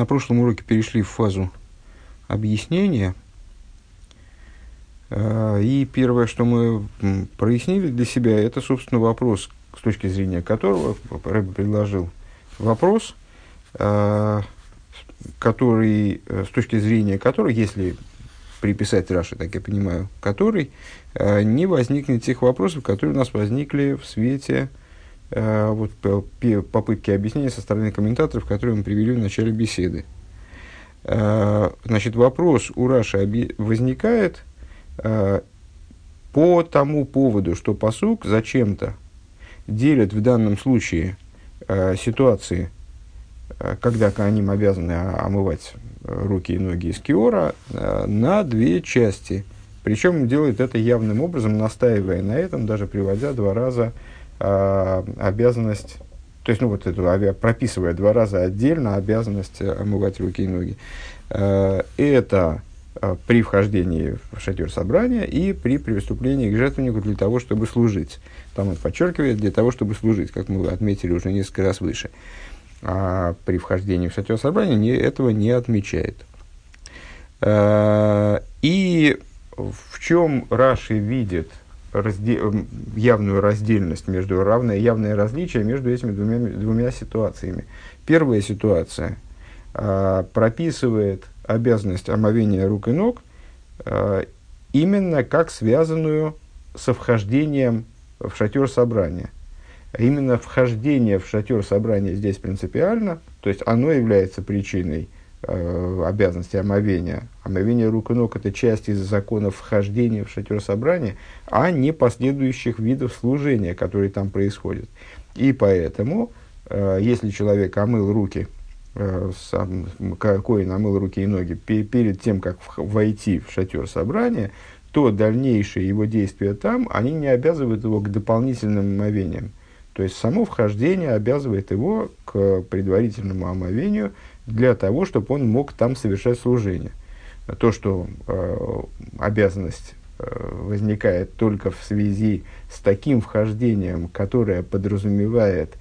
на прошлом уроке перешли в фазу объяснения. Э, и первое, что мы прояснили для себя, это, собственно, вопрос, с точки зрения которого Рэб предложил вопрос, э, который, э, с точки зрения которого, если приписать Раши, так я понимаю, который, не возникнет тех вопросов, которые у нас возникли в свете вот, попытки объяснения со стороны комментаторов, которые мы привели в начале беседы. Значит, вопрос у Раши возникает – Э, по тому поводу, что посук зачем-то делит в данном случае э, ситуации, э, когда они обязаны омывать руки и ноги из киора, э, на две части. Причем делает это явным образом, настаивая на этом, даже приводя два раза э, обязанность, то есть, ну вот эту, прописывая два раза отдельно обязанность омывать руки и ноги. Э, это Э, при вхождении в шатер собрания и при приступлении к жертвеннику для того, чтобы служить. Там он подчеркивает, для того, чтобы служить, как мы отметили уже несколько раз выше. А при вхождении в шатер собрания не, этого не отмечает. Э, и в чем Раши видит разде, явную раздельность между равное явное различие между этими двумя, двумя ситуациями. Первая ситуация э, прописывает обязанность омовения рук и ног э, именно как связанную со вхождением в шатер собрания. Именно вхождение в шатер собрания здесь принципиально, то есть оно является причиной э, обязанности омовения. Омовение рук и ног – это часть из законов вхождения в шатер собрания, а не последующих видов служения, которые там происходят. И поэтому, э, если человек омыл руки – Э, сам, Коин намыл руки и ноги перед тем, как войти в шатер собрания, то дальнейшие его действия там, они не обязывают его к дополнительным омовениям. То есть само вхождение обязывает его к предварительному омовению для того, чтобы он мог там совершать служение. То, что э, обязанность э, возникает только в связи с таким вхождением, которое подразумевает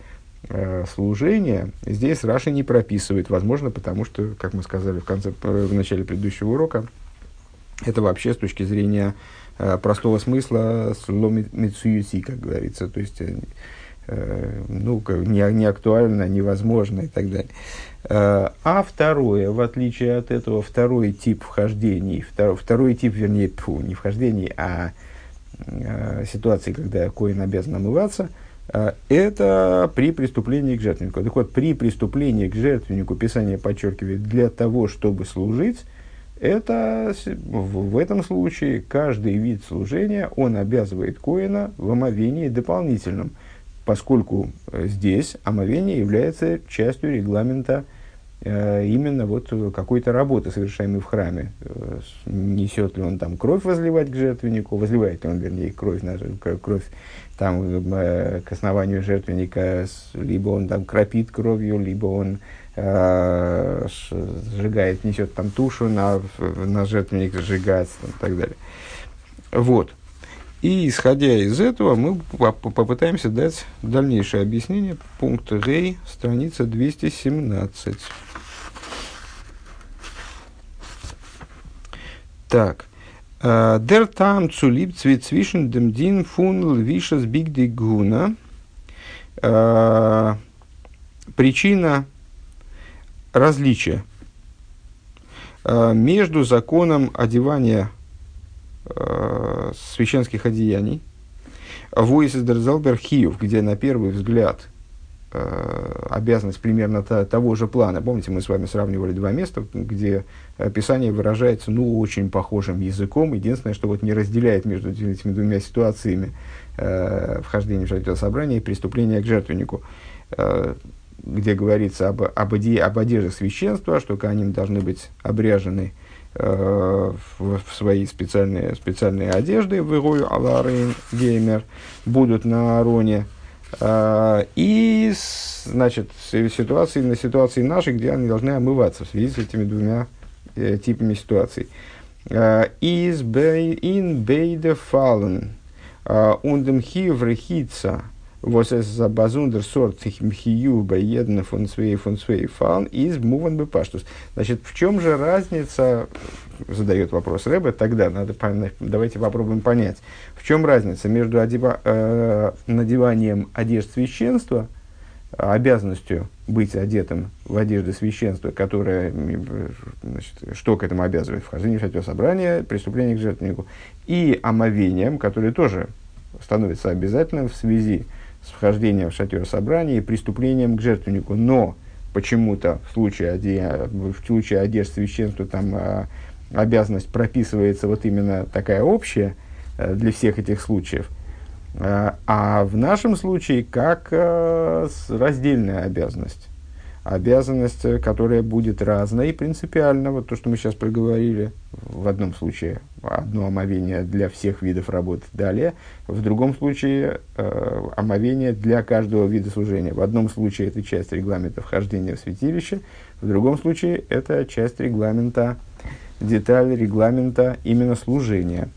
Э, служения здесь Раша не прописывает. Возможно, потому что, как мы сказали в, конце, в начале предыдущего урока, это вообще с точки зрения э, простого смысла сло мицуюси, как говорится. То есть, э, э, ну, не, не актуально, невозможно и так далее. Э, а второе, в отличие от этого, второй тип вхождений, втор, второй тип, вернее, фу, не вхождений, а э, ситуации, когда коин обязан омываться – Э, это при преступлении к жертвеннику. Так вот, при преступлении к жертвеннику Писание подчеркивает для того, чтобы служить, это в, в этом случае каждый вид служения, он обязывает Коина в омовении дополнительном, поскольку э, здесь омовение является частью регламента Э, именно вот какой-то работы, совершаемой в храме. Э, несет ли он там кровь возливать к жертвеннику, возливает ли он, вернее, кровь, на, кровь там, э, к основанию жертвенника, либо он там кропит кровью, либо он э, сжигает, несет там тушу на, на жертвенник, сжигать и так далее. Вот. И исходя из этого, мы попытаемся дать дальнейшее объяснение пункта Гей, страница 217. Так. Der Tam zu lieb zwischen dem Din von Lvishas Big Diguna. Причина различия между законом одевания священских одеяний, Войс из Дерзалберхиев, где на первый взгляд Э, обязанность примерно та, того же плана. Помните, мы с вами сравнивали два места, где Писание выражается ну, очень похожим языком. Единственное, что вот не разделяет между этими двумя ситуациями э, вхождения в жертвенное собрание и преступления к жертвеннику, э, где говорится об, об, оде, об одежде священства, что они должны быть обряжены э, в, в свои специальные, специальные одежды, в Ирою Аларин Геймер, будут на Ароне, а, и, значит, ситуации на ситуации нашей, где они должны омываться в связи с этими двумя э, типами ситуаций. Из in beide fallen und dem es за базундер сорт хию баедна фон свей фон свей фан из муван бы паштус. Значит, в чем же разница, задает вопрос Рэбе, тогда надо, давайте попробуем понять, в чем разница между одева, э, надеванием одежд священства, обязанностью быть одетым в одежды священства, которая, значит, что к этому обязывает, вхождение в шатер собрания, преступление к жертвеннику, и омовением, которое тоже становится обязательным в связи с вхождением в шатер собрания и преступлением к жертвеннику. Но почему-то в случае, оде... в случае одежд священства там а, обязанность прописывается вот именно такая общая а, для всех этих случаев. А, а в нашем случае как а, раздельная обязанность обязанность, которая будет разной принципиально. Вот то, что мы сейчас проговорили, в одном случае одно омовение для всех видов работы далее, в другом случае э, омовение для каждого вида служения. В одном случае это часть регламента вхождения в святилище, в другом случае это часть регламента, деталь регламента именно служения.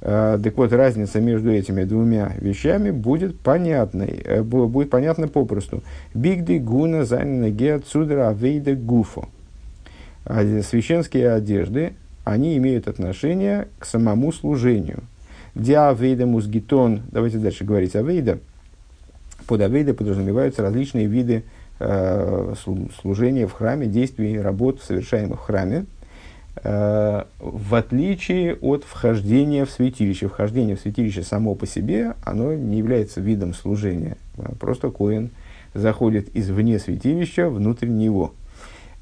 Э, так вот, разница между этими двумя вещами будет понятной, э, будет понятна попросту. Бигды гуна занина геа цудра авейда гуфо. А священские одежды, они имеют отношение к самому служению. Диавейда музгитон, давайте дальше говорить авейда. Под авейда подразумеваются различные виды э, служения в храме, действий, работ, совершаемых в храме, в отличие от вхождения в святилище. Вхождение в святилище само по себе, оно не является видом служения. Просто коин заходит извне святилища внутрь него.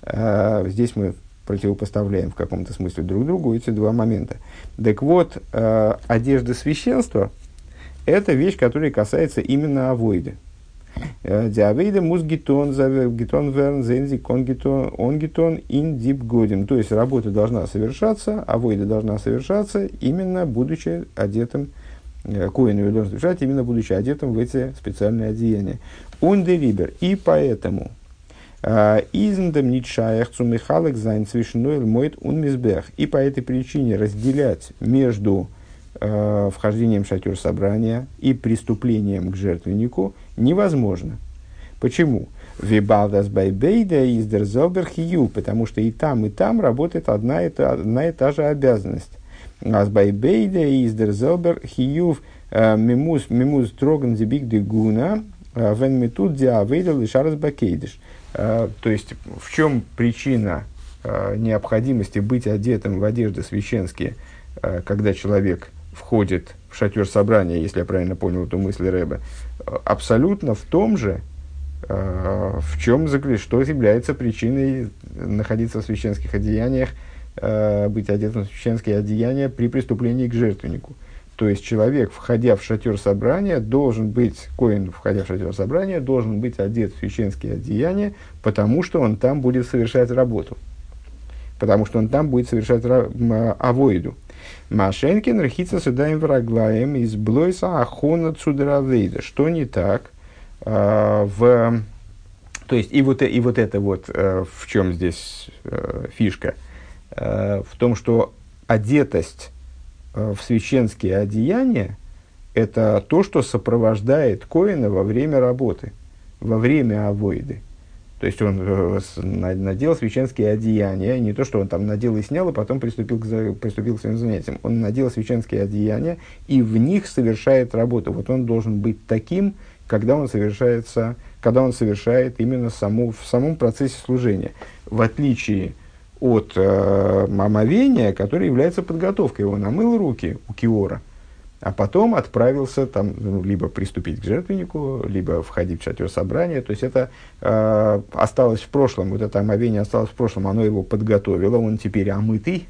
Э, здесь мы противопоставляем в каком-то смысле друг другу эти два момента. Так вот, э, одежда священства – это вещь, которая касается именно авойды. Диавейда мус гитон, гитон верн, зензик, он гитон, он гитон, ин дип годим. То есть работа должна совершаться, а войда должна совершаться, именно будучи одетым, э, коин ее должен совершать, именно будучи одетым в эти специальные одеяния. און דעריבער. И поэтому э, Изендем нитшаях цумихалек зайн свишнуэль моет он мизбех. И по этой причине разделять между э, вхождением в шатер собрания и преступлением к жертвеннику невозможно. Почему? Вибалдас байбейда из дерзоберхию, потому что и там, и там работает одна и та, одна и та же обязанность. אז ביי ביידע איז דער זעלבער חיוב э, мимус мимус троган зибик дегуна э, вен метуд диавейда лишарас бакейдиш. Э, то есть, в чем причина необходимости быть одетым в одежды священские, когда человек входит в шатер собрания, если я правильно понял эту мысль Рэбе, абсолютно в том же, э, в чем что является причиной находиться в священских одеяниях, э, быть одетым в священские одеяния при преступлении к жертвеннику. То есть человек, входя в шатер собрания, должен быть, коин, входя в шатер собрания, должен быть одет в священские одеяния, потому что он там будет совершать работу. Потому что он там будет совершать авоиду. Машенкин рахица судаем враглаем из блойса ахона цудравейда. Что не так э, в... То есть, и вот, и вот это вот, э, в чем здесь э, фишка, э, в том, что одетость э, в священские одеяния – это то, что сопровождает Коина во время работы, во время авоиды. То есть он э, надел священские одеяния, не то, что он там надел и снял, а потом приступил к, приступил к своим занятиям. Он надел священские одеяния и в них совершает работу. Вот он должен быть таким, когда он, совершается, когда он совершает именно саму, в самом процессе служения. В отличие от э, омовения, которое является подготовкой. Он намыл руки у Киора – а потом отправился там, ну, либо приступить к жертвеннику, либо входить в шатер собрания. То есть это э, осталось в прошлом, вот это омовение осталось в прошлом, оно его подготовило, он теперь омытый,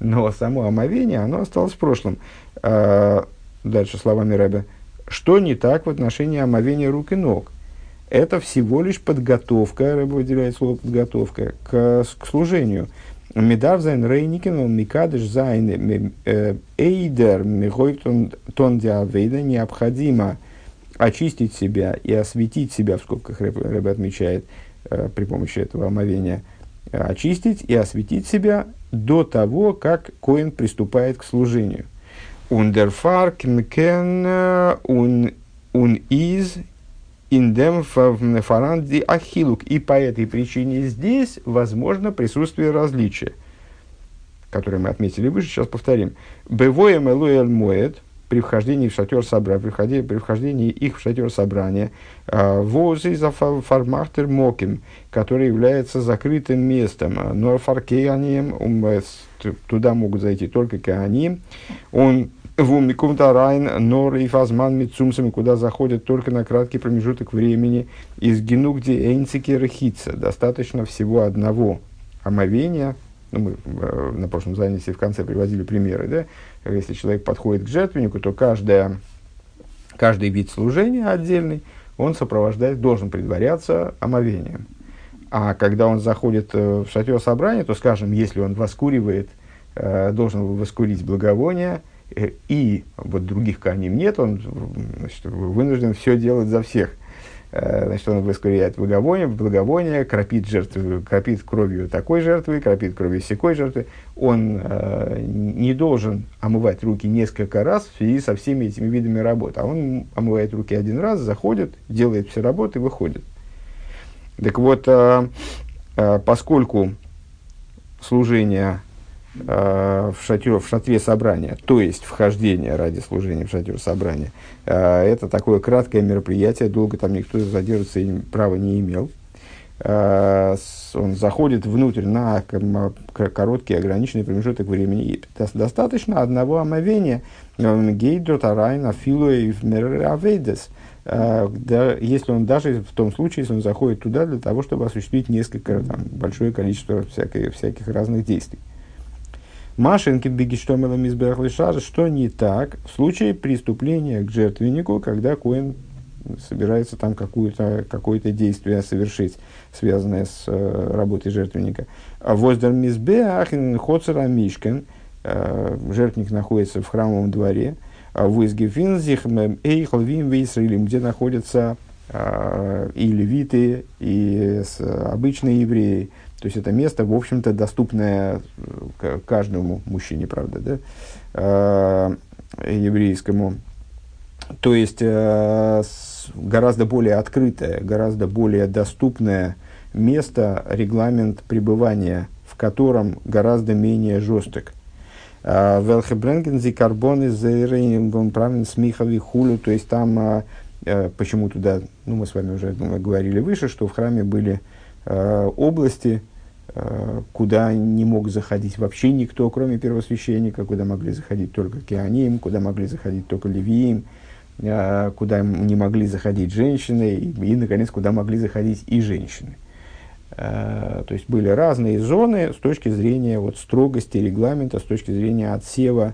но само омовение, оно осталось в прошлом. Э, дальше словами Рэбе. Что не так в отношении омовения рук и ног? Это всего лишь подготовка, Рэбе выделяет слово подготовка, к, к служению. מ'דארף זיך רייניקן, און מקדש זיין э, איידער, מ'הויבט אן די עבודה, необходимо очистить себя и осветить себя, в скобках Рэбе отмечает э, при помощи этого омовения, очистить и осветить себя до того, как Коин приступает к служению. און דערפאר קען און, un из индем фаранди ахилук. И по этой причине здесь возможно присутствие различия, которое мы отметили выше, сейчас повторим. Бевоем элуэль моет, при вхождении в шатер собрания, при вхождении, при вхождении их в шатер собрания, а, возы за фармахтер моким, который является закрытым местом, а, норфаркеанием, э, туда могут зайти только кеаним, он в Тарайн, Нор и Фазман Мицумсами, куда заходят только на краткий промежуток времени, из Гену, где Эйнцики Рахица, достаточно всего одного омовения, ну, мы э, на прошлом занятии в конце приводили примеры, да, если человек подходит к жертвеннику, то каждая, каждый вид служения отдельный, он сопровождает, должен предваряться омовением. А когда он заходит э, в шатер собрания, то, скажем, если он воскуривает, э, должен воскурить благовоние – и вот других каним нет, он значит, вынужден все делать за всех. Э, значит, он воскуряет благовоние, благовоние, кропит, жертву, кропит кровью такой жертвы, кропит кровью секой жертвы. Он э, не должен омывать руки несколько раз в связи со всеми этими видами работ. А он омывает руки один раз, заходит, делает все работы и выходит. Так вот, э, э, поскольку служение Э, в, шатер, в шатре собрания, то есть вхождение ради служения в шатер собрания. Э, это такое краткое мероприятие, долго там никто задерживаться права не имел. Э, он заходит внутрь на короткий ограниченный промежуток времени. И достаточно одного омовения. Гейдро тарайна филуев меравейдес. Если он даже в том случае, если он заходит туда для того, чтобы осуществить несколько, там, большое количество всяких, всяких разных действий. Машинки бегиштомела мизберахлишар, что не так в случае преступления к жертвеннику, когда Коин собирается там какое-то какое действие совершить, связанное с э, работой жертвенника. Воздер мизбеах хоцера мишкен, э, жертвенник находится в храмовом дворе, а в Изгефинзих эйхл вим где находятся э, и левиты, и обычные евреи, то есть это место, в общем-то, доступное э, каждому мужчине, правда, да, э, еврейскому. То есть э, гораздо более открытое, гораздо более доступное место, регламент пребывания, в котором гораздо менее жесток. Велхебренгензи карбоны зейрейн правильно смихови хулю, то есть там почему туда, ну мы с вами уже говорили выше, что в храме были области, куда не мог заходить вообще никто, кроме первосвященника, куда могли заходить только кианим, куда могли заходить только левиим, э, куда не могли заходить женщины, и, и, наконец, куда могли заходить и женщины. Э, то есть были разные зоны с точки зрения вот, строгости регламента, с точки зрения отсева,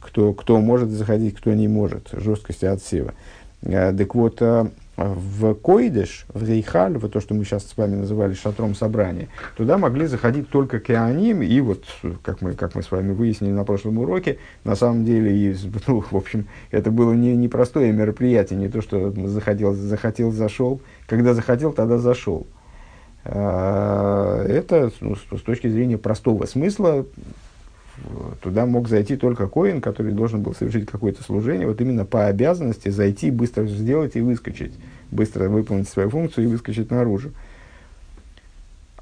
кто, кто может заходить, кто не может, жесткости отсева. Так вот, в Койдеш, в Рейхаль, в то, что мы сейчас с вами называли шатром собрания, туда могли заходить только кеаним, и вот, как мы, как мы с вами выяснили на прошлом уроке, на самом деле, и, ну, в общем, это было не непростое мероприятие, не то, что заходил, захотел, зашел, когда захотел, тогда зашел. А, это, ну, с точки зрения простого смысла, туда мог зайти только коин, который должен был совершить какое-то служение, вот именно по обязанности зайти, быстро сделать и выскочить, быстро выполнить свою функцию и выскочить наружу.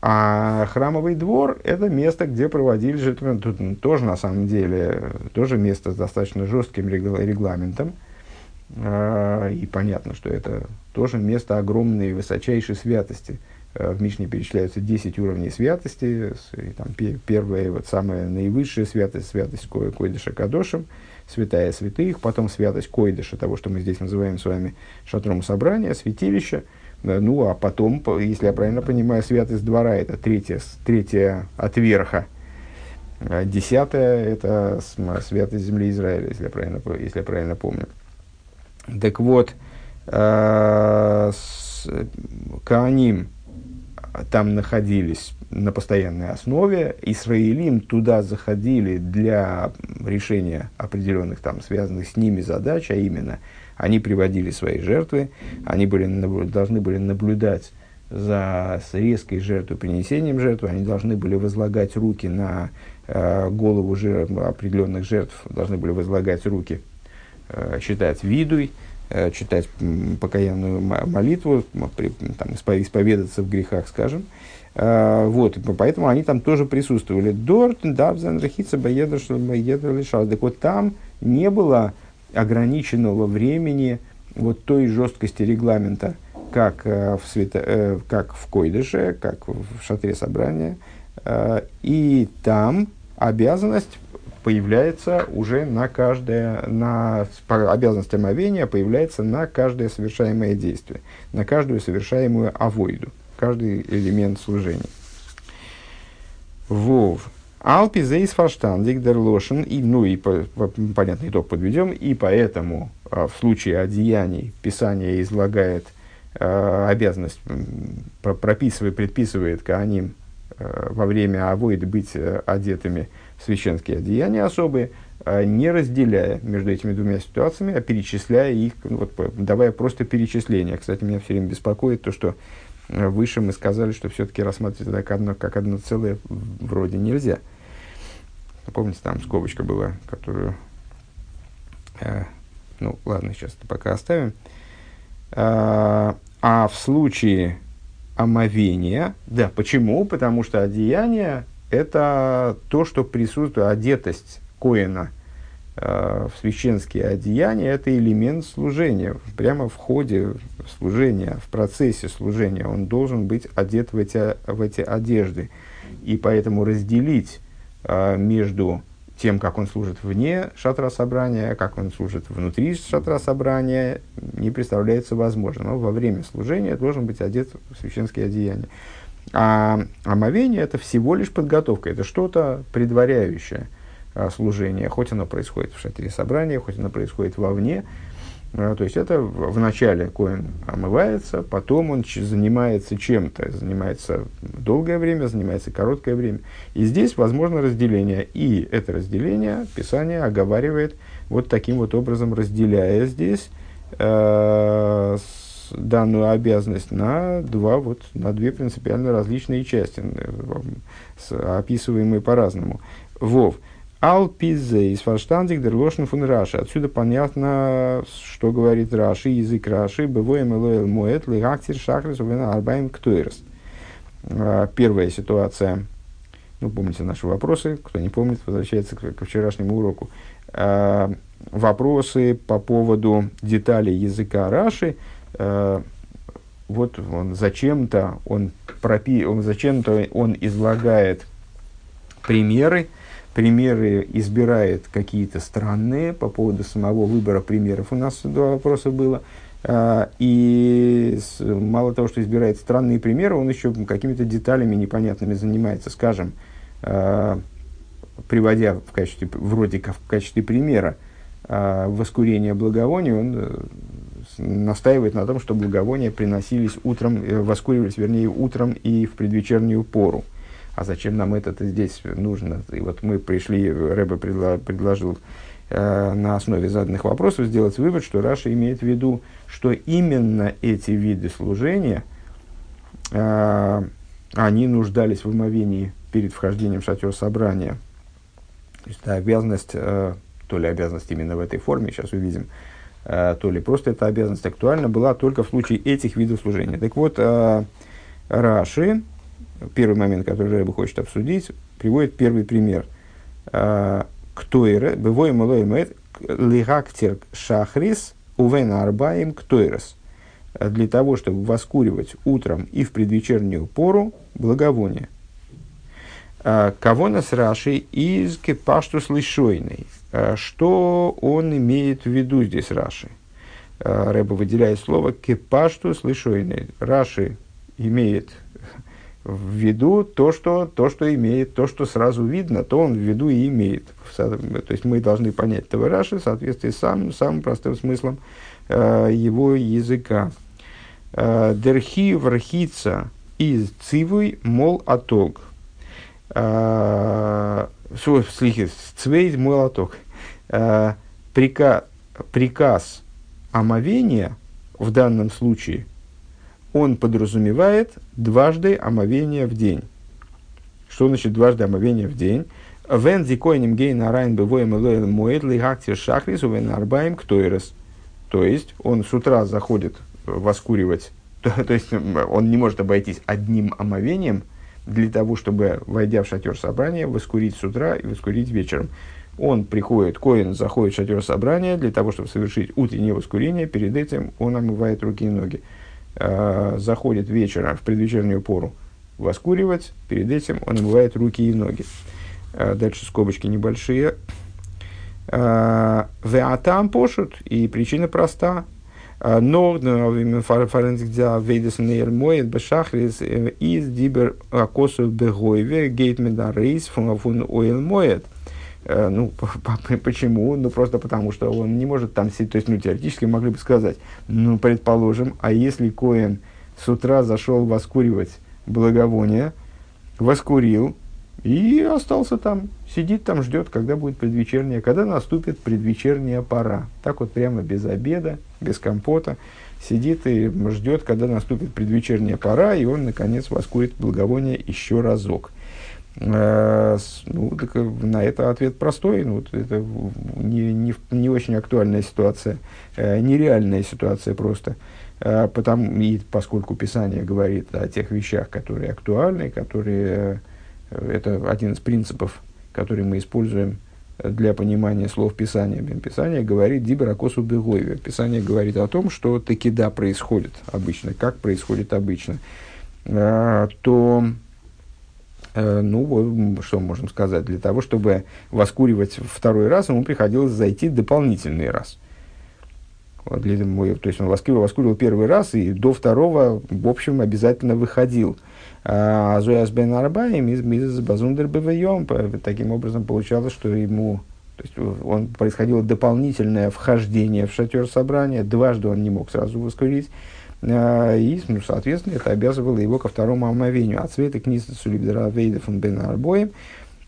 А храмовый двор – это место, где проводили жертвы. Тут тоже, на самом деле, тоже место с достаточно жестким регламентом. А, и понятно, что это тоже место огромной высочайшей святости – в Мишне перечисляются 10 уровней святости. И, там, первая, вот самая наивысшая святость, святость Койдыша Кадошем, святая святых, потом святость Койдыша, того, что мы здесь называем с вами шатром собрания, святилища. Э, ну, а потом, если я правильно понимаю, святость двора – это третья, третья от верха. А десятая – это святость земли Израиля, если я правильно, если я правильно помню. Так вот, э, Кааним – там находились на постоянной основе. Исраилим туда заходили для решения определенных там связанных с ними задач, а именно они приводили свои жертвы, они были, должны были наблюдать за резкой жертвопринесением жертвы, они должны были возлагать руки на э, голову жертв, определенных жертв, должны были возлагать руки, э, считать видуй, читать покаянную молитву, там, исповедаться в грехах, скажем. Э, вот, поэтому они там тоже присутствовали. Дорт, Давзан, Рахица, Баедр, Баедр, Лишал. Так вот, там не было ограниченного времени вот той жесткости регламента, как в, свято, как в Койдыше, как в шатре собрания. И там обязанность появляется уже на каждое, на обязанность омовения появляется на каждое совершаемое действие, на каждую совершаемую авойду, каждый элемент служения. Вов. Алпи зейс фаштандик дерлошен, и, ну и по, по, понятный итог подведем, и поэтому а, в случае одеяний Писание излагает а, обязанность, прописывает, предписывает Кааним а, во время авоиды быть а, одетыми священские одеяния особые, а не разделяя между этими двумя ситуациями, а перечисляя их, ну, вот, давая просто перечисление. Кстати, меня все время беспокоит то, что э, выше мы сказали, что все-таки рассматривать это как одно, как одно целое вроде нельзя. Помните, там скобочка была, которую... Э, ну, ладно, сейчас это пока оставим. А, а в случае омовения, да, почему? Потому что одеяние это то, что присутствует, одетость Коина э, в священские одеяния, это элемент служения. Прямо в ходе служения, в процессе служения он должен быть одет в эти, в эти одежды. И поэтому разделить э, между тем, как он служит вне шатра собрания, как он служит внутри шатра собрания, не представляется возможным. Но во время служения должен быть одет в священские одеяния. А омовение – это всего лишь подготовка, это что-то предваряющее а, служение, хоть оно происходит в шатре собрания, хоть оно происходит вовне. А, то есть это в начале коин омывается, потом он занимается чем-то, занимается долгое время, занимается короткое время. И здесь возможно разделение. И это разделение Писание оговаривает вот таким вот образом, разделяя здесь э, данную обязанность на, два, вот, на две принципиально различные части, описываемые по-разному. Вов. Алпизе из фарштандик дерлошен фун Раши. Отсюда понятно, что говорит Раши, язык Раши. Бывоем элоэл моэт лигактир шахрис увена арбаем ктуэрс. А, первая ситуация. Ну, помните наши вопросы. Кто не помнит, возвращается к, к вчерашнему уроку. А, вопросы по поводу деталей языка Раши – Э, вот он зачем-то он, пропи, он зачем-то он излагает примеры, примеры избирает какие-то странные по поводу самого выбора примеров. У нас два вопроса было. Э, и мало того, что избирает странные примеры, он еще какими-то деталями непонятными занимается. Скажем, э, приводя в качестве, вроде как в качестве примера воскурение благовония, он настаивает на том, что благовония приносились утром, э, воскуривались, вернее, утром и в предвечернюю пору. А зачем нам это здесь нужно? И вот мы пришли, Рэбе предло, предложил э, на основе заданных вопросов сделать вывод, что Раша имеет в виду, что именно эти виды служения, э, они нуждались в омовении перед вхождением в шатер собрания. То есть это обязанность, то ли обязанность именно в этой форме, сейчас увидим, Э, то ли просто эта обязанность актуальна была только в случае этих видов служения. Так вот, э, Раши, первый момент, который Рэба хочет обсудить, приводит первый пример. Э, Ктойре, бывой малой мэт, лигактер шахрис, увен арбаем ктойрес. Для того, чтобы воскуривать утром и в предвечернюю пору благовоние. Кого нас Раши из кепаштус лишойный. Э, что он имеет в виду здесь Раши? Э, Рэба выделяет слово «кепаштус лишойный». Раши имеет в виду то что, то, что имеет, то, что сразу видно, то он в виду и имеет. То есть мы должны понять этого Раши в соответствии с самым, самым простым смыслом э, его языка. Дерхи врхица из цивуй мол атог. Э, слихи, цвейд молоток. Э, прика, приказ омовения в данном случае, он подразумевает дважды омовение в день. Что значит дважды омовение в день? Вен зикойним гейн арайн бывоем элоэл моэд лигактир шахрис увен арбаем ктойрес. То есть он с утра заходит воскуривать, то, то есть он не может обойтись одним омовением для того, чтобы, войдя в шатер собрания, воскурить с утра и воскурить вечером. Он приходит, Коин заходит в шатер собрания для того, чтобы совершить утреннее воскурение. Перед этим он омывает руки и ноги. Э, заходит вечером в предвечернюю пору воскуривать. Перед этим он омывает руки и ноги. Э, дальше скобочки небольшие. Э, Веатам пошут, и причина проста. Норден фаренсик дя вейдес нейр моет бешахрис из дибер косу бегойве гейтмеда рейс фун ойл моет. Э, ну, почему? Ну, просто потому, что он не может там сидеть. То есть, ну, теоретически могли бы сказать, ну, предположим, а если Коэн с утра зашел воскуривать благовоние, воскурил и остался там, сидит там, ждет, когда будет предвечерняя, когда наступит предвечерняя пора. Так вот прямо без обеда, без компота, сидит и ждет, когда наступит предвечерняя пора, и он, наконец, воскурит благовоние еще разок. Э, ну, так э, на это ответ простой. Ну, это не, не, не очень актуальная ситуация, э, нереальная ситуация просто. Потому, и поскольку Писание говорит о тех вещах, которые актуальны, которые это один из принципов, который мы используем для понимания слов Писания. Писание говорит «дибракосу бегойве». Писание говорит о том, что таки да происходит обычно, как происходит обычно. То ну, что можем сказать, для того, чтобы воскуривать второй раз, ему приходилось зайти дополнительный раз. Вот, для, то есть он воскуривал, воскуривал первый раз и до второго, в общем, обязательно выходил. А Зояс бен Арбаем из Мизес Базундер Бевайом. Таким образом, получалось, что ему то есть он происходило дополнительное вхождение в шатер собрания. Дважды он не мог сразу воскурить. А, и, ну, соответственно, это обязывало его ко второму омовению. От света книза Сулибдера Вейда фон Бен Арбоем,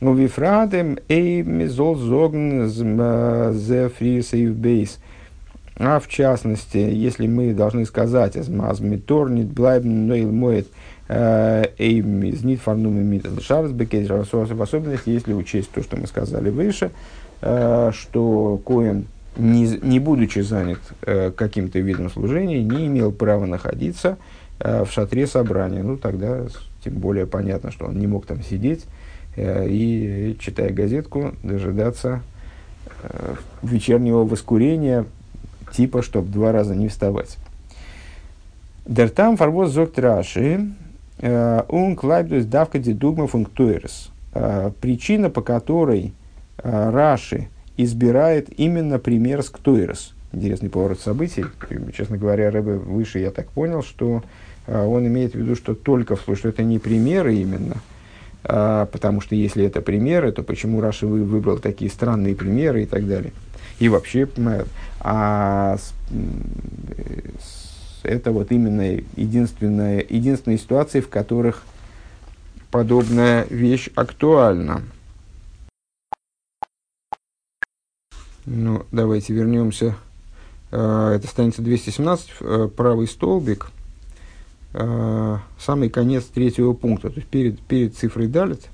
у Вифрадем Эй Мизол Зогн Зе Фри Бейс. А в частности, если мы должны сказать, «Азмаз митор нит блайбн нейл моет эй мизнит фарнуми мит шарс в особенности, если учесть то, что мы сказали выше, э, что Коэн не, не будучи занят э, каким-то видом служения, не имел права находиться э, в шатре собрания. Ну, тогда тем более понятно, что он не мог там сидеть э, и, читая газетку, дожидаться э, вечернего воскурения, типа, чтобы два раза не вставать. Дертам фарвоз зок траши, ун э, клайбдус давка дедугма функтуэрс. Э, причина, по которой э, Раши – избирает именно пример с Ктуэрс. Интересный поворот событий. Честно говоря, Рэбе выше я так понял, что э, он имеет в виду, что только в случае, что это не примеры именно, а, потому что если это примеры, то почему Раша вы, выбрал такие странные примеры и так далее. И вообще, а с, с, это вот именно единственная, единственные ситуации, в которых подобная вещь актуальна. Ну, давайте вернемся. А, это страница 217, э, правый столбик, а, самый конец третьего пункта, то есть перед, перед цифрой далит,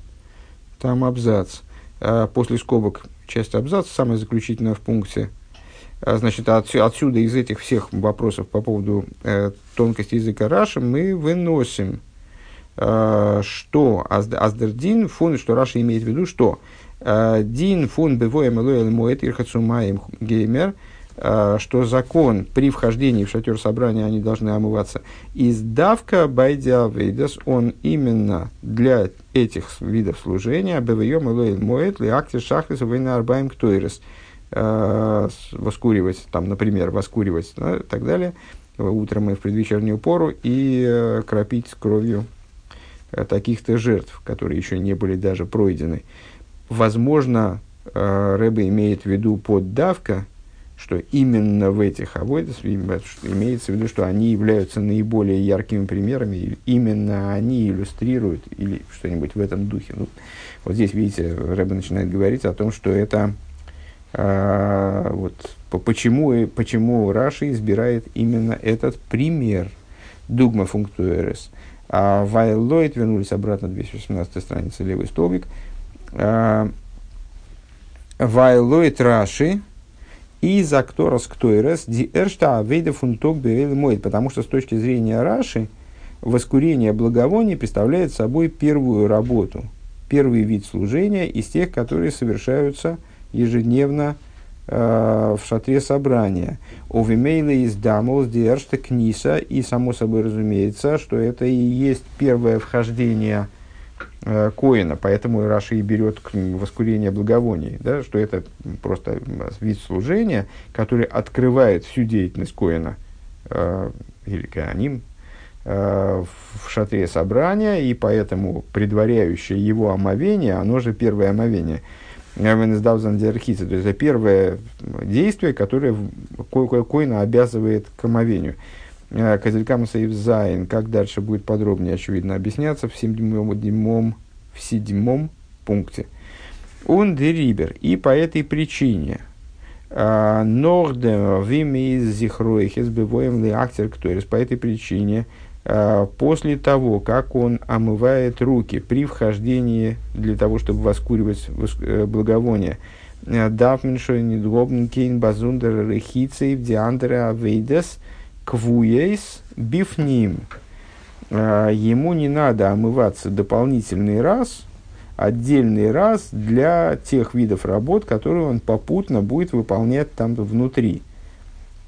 там абзац. А, после скобок часть абзаца, самая заключительная в пункте. Значит, отсюда из этих всех вопросов по поводу э, тонкости языка Раши мы выносим, что Аздердин, фон, что Раша имеет в виду, что Дин фун бевоем элоэл моет ирхацумаем геймер, э, что закон при вхождении в шатер собрания они должны омываться. Из давка байдя вейдас, он именно для этих видов служения, бевоем элоэл моет, ли акти шахрис вейна арбаем ктойрес, э, воскуривать, там, например, воскуривать, да, и так далее, утром и в предвечернюю пору, и кропить кровью таких-то жертв, которые еще не были даже пройдены. Возможно, э, Рэбе имеет в виду поддавка, что именно в этих авойдах имеется в виду, что они являются наиболее яркими примерами, и именно они иллюстрируют или что-нибудь в этом духе. Ну, вот здесь, видите, Рэбе начинает говорить о том, что это а, вот, почему, почему Раши избирает именно этот пример дугма функтуэрес. А Вайлойт вернулись обратно, 218 страница, левый столбик – Вайлойт Раши И за кторос ктойрес ди эршта авейда фунток моет, потому что с точки зрения Раши, воскурение благовоний представляет собой первую работу, первый вид служения из тех, которые совершаются ежедневно э, в шатре собрания. У Вимейла из Дамол Диэршта Книса, и само собой разумеется, что это и есть первое вхождение э, Коина, поэтому Раша и берет воскурение благовоний, да, что это просто вид служения, который открывает всю деятельность Коина, э, или Кааним, э, в шатре собрания, и поэтому предваряющее его омовение, оно же первое омовение. То есть это первое действие, которое коина обязывает к омовению. Э, Козелькам Зайн, как дальше будет подробнее, очевидно, объясняться в седьмом, в седьмом пункте. Он дерибер, и по этой причине, э, Нордем вими из зихроихес бывоем ли актер кто по этой причине а, после того, как он омывает руки при вхождении для того, чтобы воскуривать э, благовоние. Э, Дафменшо недгобн кейн базундер рехицей в диандре авейдес квуейс бифним. А, ему не надо омываться дополнительный раз, отдельный раз для тех видов работ, которые он попутно будет выполнять там внутри.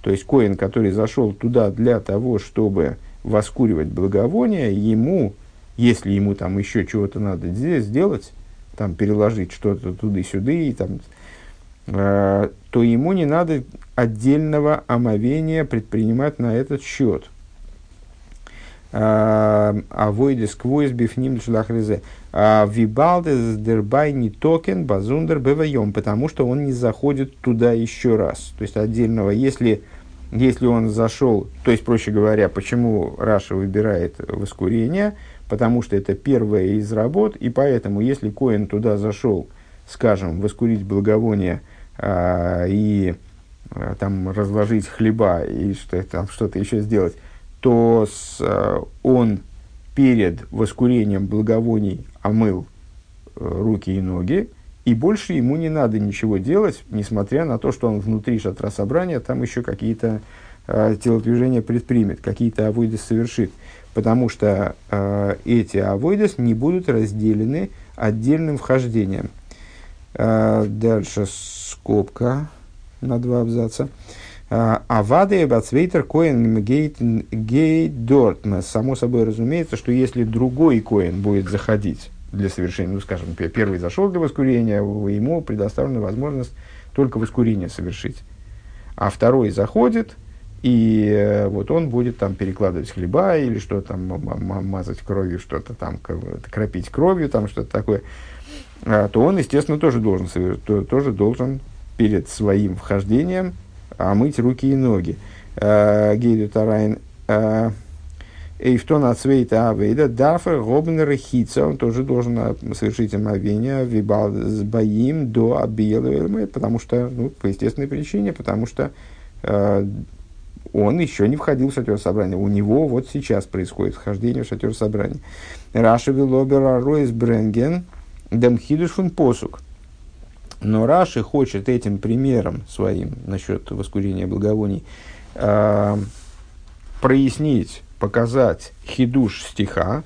То есть коин, который зашел туда для того, чтобы воскуривать благовоние, ему, если ему там еще чего-то надо здесь сделать, там переложить что-то туда-сюда, и там, э, то ему не надо отдельного омовения предпринимать на этот счет. А войдес квойс бифним шлахрезе. Вибалдес дербай не токен базундер бевайом, потому что он не заходит туда еще раз. То есть отдельного, если если он зашел, то есть, проще говоря, почему Раша выбирает воскурение, потому что это первая из работ, и поэтому, если Коин туда зашел, скажем, воскурить благовоние а, и а, там разложить хлеба и что, там, что-то еще сделать, то с, а, он перед воскурением благовоний омыл а, руки и ноги, и больше ему не надо ничего делать, несмотря на то, что он внутри шатра собрания там еще какие-то э, телодвижения предпримет, какие-то авойдес совершит. Потому что э, эти авойдес не будут разделены отдельным вхождением. Э, дальше скобка на два абзаца. Авады и бацвейтер коин гейт дортма. Само собой разумеется, что если другой коин будет заходить для совершения, ну, скажем, первый зашел для воскурения, ему предоставлена возможность только воскурение совершить. А второй заходит, и э, вот он будет там перекладывать хлеба или что там, мазать кровью, что-то там, кропить кровью, там что-то такое, то он, естественно, тоже должен, тоже должен перед своим вхождением омыть руки и ноги. А, Гейду Тарайн а, Эйфтон от Свейта Авейда, Дафер, Гобнер Хица, он тоже должен а, совершить омовение, Вибал с Баим до Абиела, потому что, ну, по естественной причине, потому что он еще не входил в шатер собрания. У него вот сейчас происходит вхождение в шатер собрания. Раша Вилобер Ройс Бренген, Демхидуш фун посук. Но Раши хочет этим примером своим насчет воскурения благовоний э, прояснить показать хидуш стиха,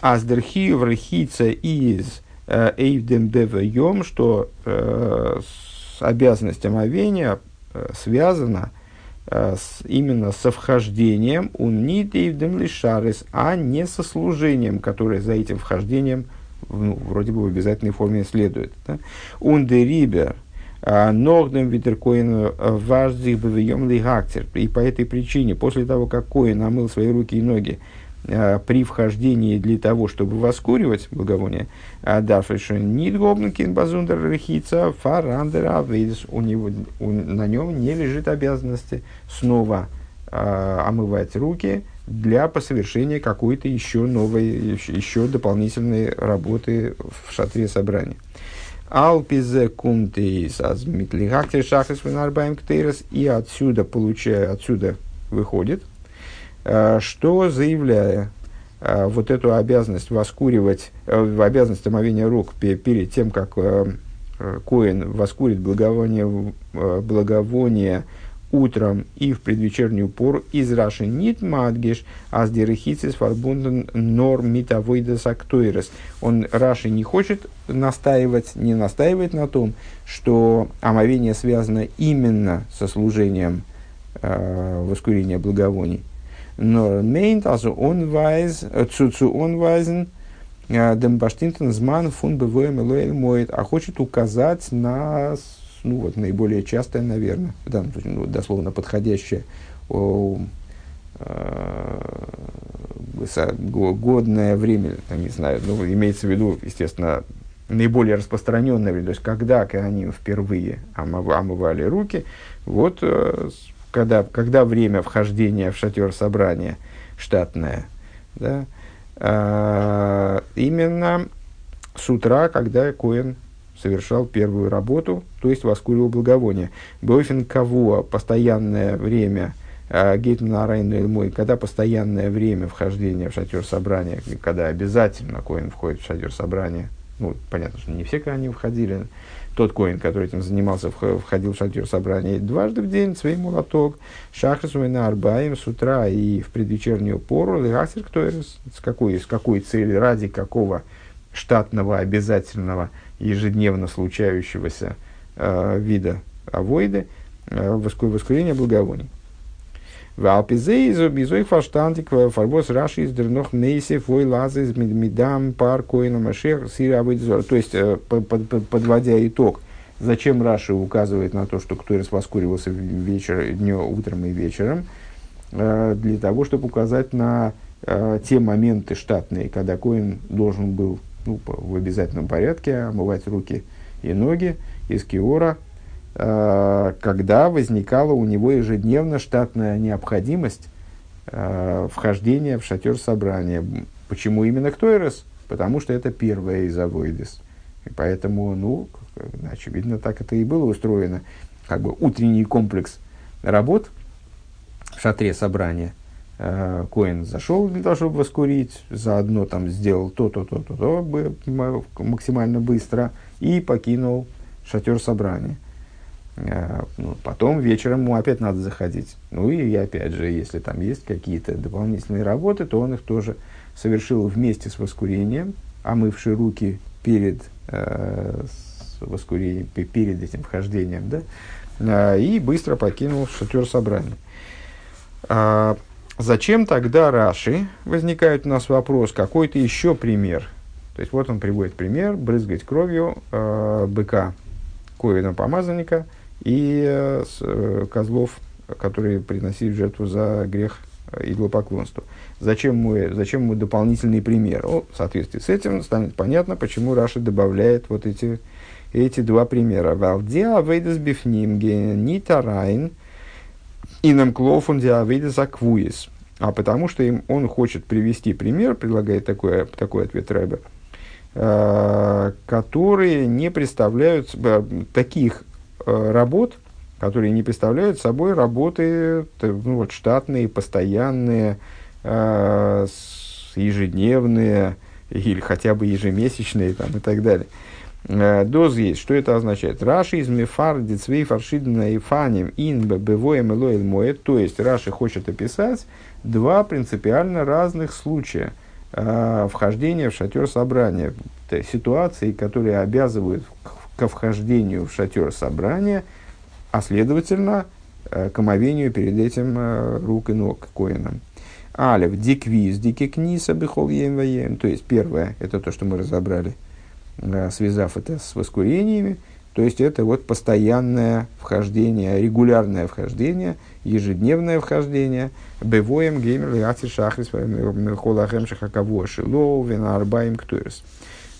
аздерхи врахица из э, эйвдем девайом, что э, обязанность омовения э, связана э, с, именно со вхождением унит эйвдем лишарис, а не со служением, которое за этим вхождением ну, вроде бы в обязательной форме следует. Ундерибер – а, Ногдем Витеркоин э, важдих бывием лигактер. И по этой причине, после того, как Коин омыл свои руки и ноги э, при вхождении для того, чтобы воскуривать благовоние, а дафриша нидгобнкин базундер рехица фарандер авейдис, у него, на нем не лежит обязанности снова а, омывать руки для посовершения какой-то еще новой, еще, дополнительной работы в шатре собрания. Алпизе кумтеис азмитлихактер шахрис венарбаем ктейрес. И отсюда, получая, отсюда выходит, э, что заявляя э, вот эту обязанность воскуривать, э, обязанность омовения рук перед тем, как Коин воскурит благовоние, благовоние утром и в предвечернюю пору из Раши нит мадгеш, а с дерехицис фарбунден нор митавойдес актуэрес. Он Раши не хочет настаивать, не настаивает на том, что омовение связано именно со служением э, воскурения благовоний. Но мейнт, also онвайз, цуцу онвайзен, дембаштинтен зман фун бевоем моет, а хочет указать на ну вот наиболее частое, наверное, в данном случае, ну, дословно подходящее, о, э, годное время, там, не знаю, ну, имеется в виду, естественно, наиболее распространенное время, то есть когда они впервые омывали руки, вот э, когда, когда время вхождения в шатер собрания штатное, да, э, именно с утра, когда Коэн совершал первую работу, то есть воскуривал благовоние. Бойфен кого постоянное время а, Гейтман Арайну мой, когда постоянное время вхождения в шатер собрания, когда обязательно коин входит в шатер собрания, ну, понятно, что не все они входили, тот коин, который этим занимался, входил в шатер собрания дважды в день, свой молоток, шахрис на арбаем с утра и в предвечернюю пору, лигасер, кто с какой, с какой цели, ради какого штатного обязательного ежедневно случающегося э, вида авоиды, э, воскурения благовоний. В Алпизеизу безой фаштантик фарбос раши из дернох мейсев вой лазы из медам пар коина машех сира То есть, э, подводя итог, зачем Раши указывает на то, что кто из воскуривался вечер, днем, утром и вечером, э, для того, чтобы указать на э, те моменты штатные, когда Коин должен был ну, в обязательном порядке омывать руки и ноги из киора, э, когда возникала у него ежедневно штатная необходимость э, вхождения в шатер собрания. Почему именно Ктойрос? Потому что это первое из авойдес. И поэтому, ну, очевидно, так это и было устроено. Как бы утренний комплекс работ в шатре собрания – Коин зашел для того, чтобы воскурить, заодно там сделал то, то, то, то, то максимально быстро и покинул шатер собрания. Э, ну, потом вечером ему опять надо заходить. Ну и опять же, если там есть какие-то дополнительные работы, то он их тоже совершил вместе с воскурением, омывший руки перед э, воскурением, перед этим вхождением, да, э, и быстро покинул шатер собрания. Зачем тогда Раши? Возникает у нас вопрос, какой-то еще пример. То есть вот он приводит пример, брызгать кровью э, быка, коина помазанника и э, э, козлов, которые приносили жертву за грех э, идолопоклонству. Зачем мы, зачем мы дополнительный пример? О, в соответствии с этим станет понятно, почему Раши добавляет вот эти, эти два примера. Валдеа вейдес бифнимге нитарайн – Инам клофун диавидес аквуис. А потому что им, он хочет привести пример, предлагает такой, такой ответ Рэбе, э, которые не представляют э, таких э, работ, которые не представляют собой работы ну, вот, штатные, постоянные, э, ежедневные или хотя бы ежемесячные там, и так далее. Э, доз есть. Что это означает? Раши из мифар дицвей фаршидна и фаним ин бевоем элоэль моет. То есть Раши хочет описать два принципиально разных случая э, вхождения в шатер собрания. Ситуации, которые обязывают ко вхождению в шатер собрания, а следовательно э, к омовению перед этим рук и ног коином. Алев, диквиз, дикикниса, бихол То есть первое, это то, что мы разобрали – связав это с воскурениями, то есть это вот постоянное вхождение, регулярное вхождение, ежедневное вхождение. Бевоем геймер лиаци шахрис холахем шахаково шило венарбаем ктуэрс.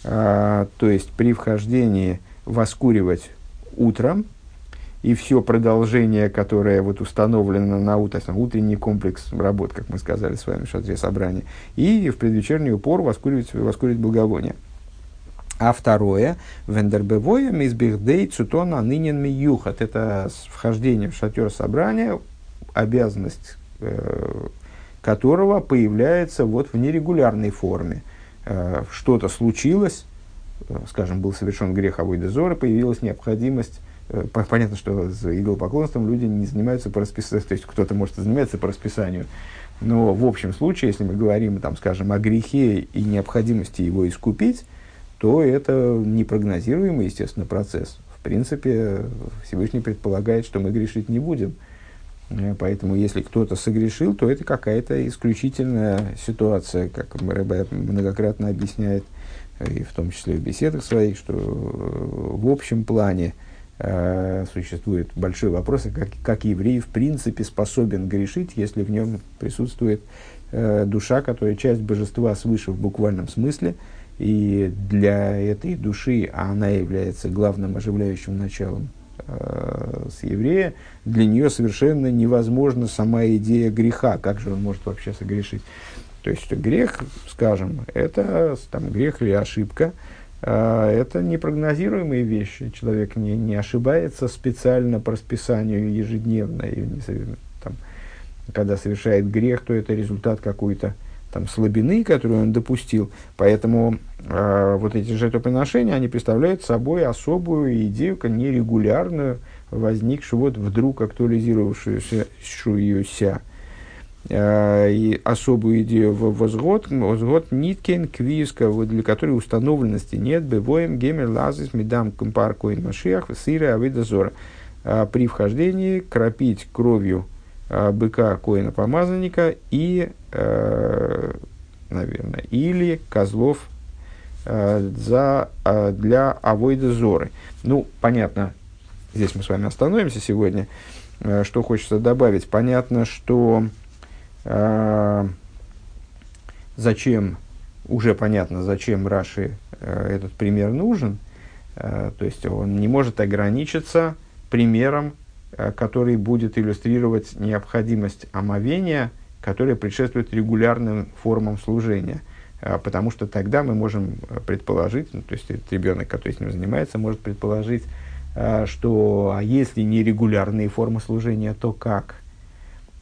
То есть при вхождении воскуривать утром, и все продолжение, которое вот установлено на утро, утренний комплекс работ, как мы сказали с вами в шатре собрания, и в предвечернюю пору воскуривать, воскуривать благовоние. А второе, вендербевоем из бихдей цутона нынен миюхат. Это вхождение в шатер собрания, обязанность э, которого появляется вот в нерегулярной форме. Э, что-то случилось, скажем, был совершен грех Авойдезора, появилась необходимость Понятно, что за идолопоклонством люди не занимаются по расписанию, то есть кто-то может заниматься по расписанию, но в общем случае, если мы говорим, там, скажем, о грехе и необходимости его искупить, то это непрогнозируемый, естественно, процесс. В принципе, Всевышний предполагает, что мы грешить не будем. Э, поэтому, если кто-то согрешил, то это какая-то исключительная ситуация, как Рэбе многократно объясняет, э, и в том числе в беседах своих, что э, в общем плане э, существует большой вопрос, как, как еврей в принципе способен грешить, если в нем присутствует э, душа, которая часть божества свыше в буквальном смысле – и для этой души, она является главным оживляющим началом э, с еврея, для нее совершенно невозможна сама идея греха. Как же он может вообще согрешить? То есть грех, скажем, это там, грех или ошибка, э, это непрогнозируемые вещи. Человек не, не ошибается специально по расписанию ежедневно. И не, там, когда совершает грех, то это результат какой-то там, слабины, которую он допустил. Поэтому э, вот эти жертвоприношения, они представляют собой особую идею, нерегулярную, возникшую, вот вдруг актуализировавшуюся э, и особую идею в возгод, возгод ниткен квиска, для которой установленности нет, бывоем гемер лазис медам компаркоин машиах сыра авидозора. Э, при вхождении кропить кровью быка коина помазанника и, э, наверное, или козлов э, за, для авойда зоры. Ну, понятно, здесь мы с вами остановимся сегодня. Что хочется добавить? Понятно, что зачем, уже понятно, зачем Раши этот пример нужен. То есть он не может ограничиться примером Э, который будет иллюстрировать необходимость омовения, которая предшествует регулярным формам служения. Э, потому что тогда мы можем э, предположить, ну, то есть этот ребенок, который с ним занимается, может предположить, что а если не регулярные формы служения, то как?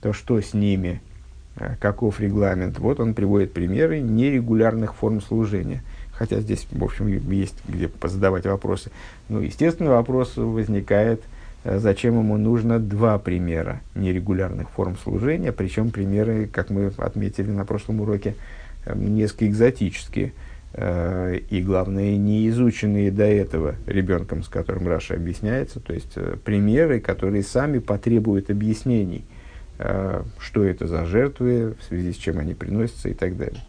То что с ними? Каков регламент? Вот он приводит примеры нерегулярных форм служения. Хотя здесь, в общем, есть где позадавать вопросы. Ну, естественно, вопрос возникает – Э, зачем ему нужно два примера нерегулярных форм служения, причем примеры, как мы отметили на прошлом уроке, э, несколько экзотические э, и, главное, не изученные до этого ребенком, с которым Раша объясняется, то есть примеры, которые сами потребуют объяснений, что это за жертвы, в связи с чем они приносятся и так далее.